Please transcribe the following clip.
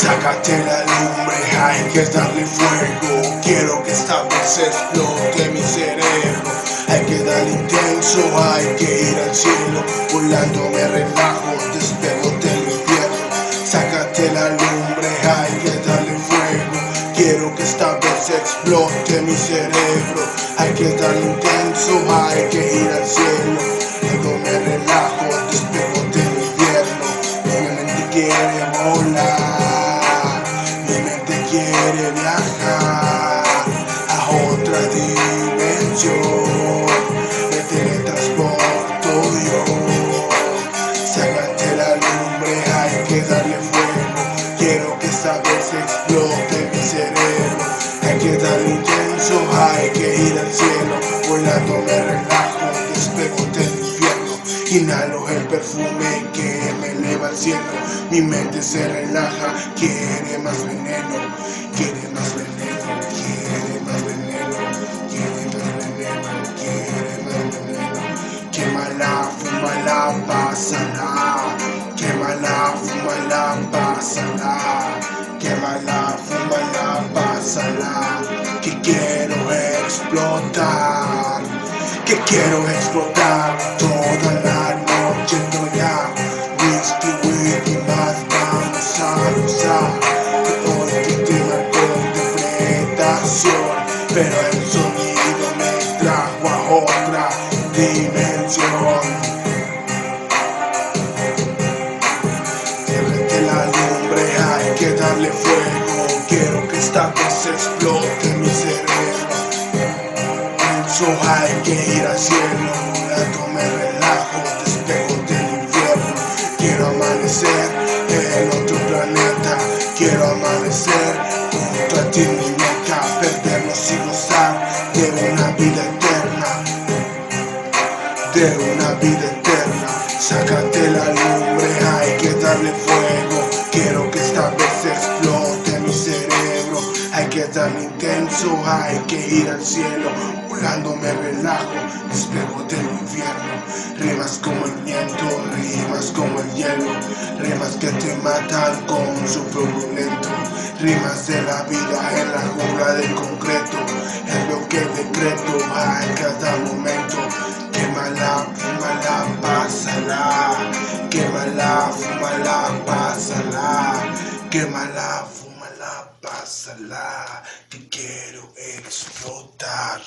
Sácate la lumbre, hay que darle fuego. Quiero que esta vez explote mi cerebro. Hay que darle intenso, hay que ir al cielo. Volando me relajo, despego del infierno. Sácate la lumbre, hay que darle fuego. Quiero que esta vez explote mi cerebro. Hay que darle intenso, hay que ir al cielo. Darle fuego. Quiero que esta vez explote mi cerebro. Hay que darle intenso, hay que ir al cielo. Volando me relajo, despego del infierno. Inhalo el perfume que me eleva al cielo. Mi mente se relaja, quiere más veneno, quiere más veneno, quiere más veneno, quiere más veneno, quiere más veneno. Quémala, fúmala, pásala. Que quiero explotar toda la noche. No ya. Whisky, whisky, más vamos a gozar. Que hoy tema con interpretación. Pero el sonido me trajo a otra dimensión. Derrete la lumbre, hay que darle fuego. Quiero que esta vez explote mi cerebro. Hay que ir al cielo. Volando me relajo, despego del infierno. Quiero amanecer en otro planeta. Quiero amanecer junto a ti, muñeca. Perdernos y gozar de una vida eterna de una vida eterna. Sácate la lumbre, hay que darle fuego. Quiero Darle intenso, hay que ir al cielo. Volando me relajo, despego del infierno. Rimas como el viento, rimas como el hielo. Rimas que te matan con su fuego lento. Rimas de la vida en la jungla del concreto. Es lo que decreto a cada momento. Quémala, fúmala, pásala. Quémala, fúmala, pásala. Quémala, pásala. Que quiero explotar.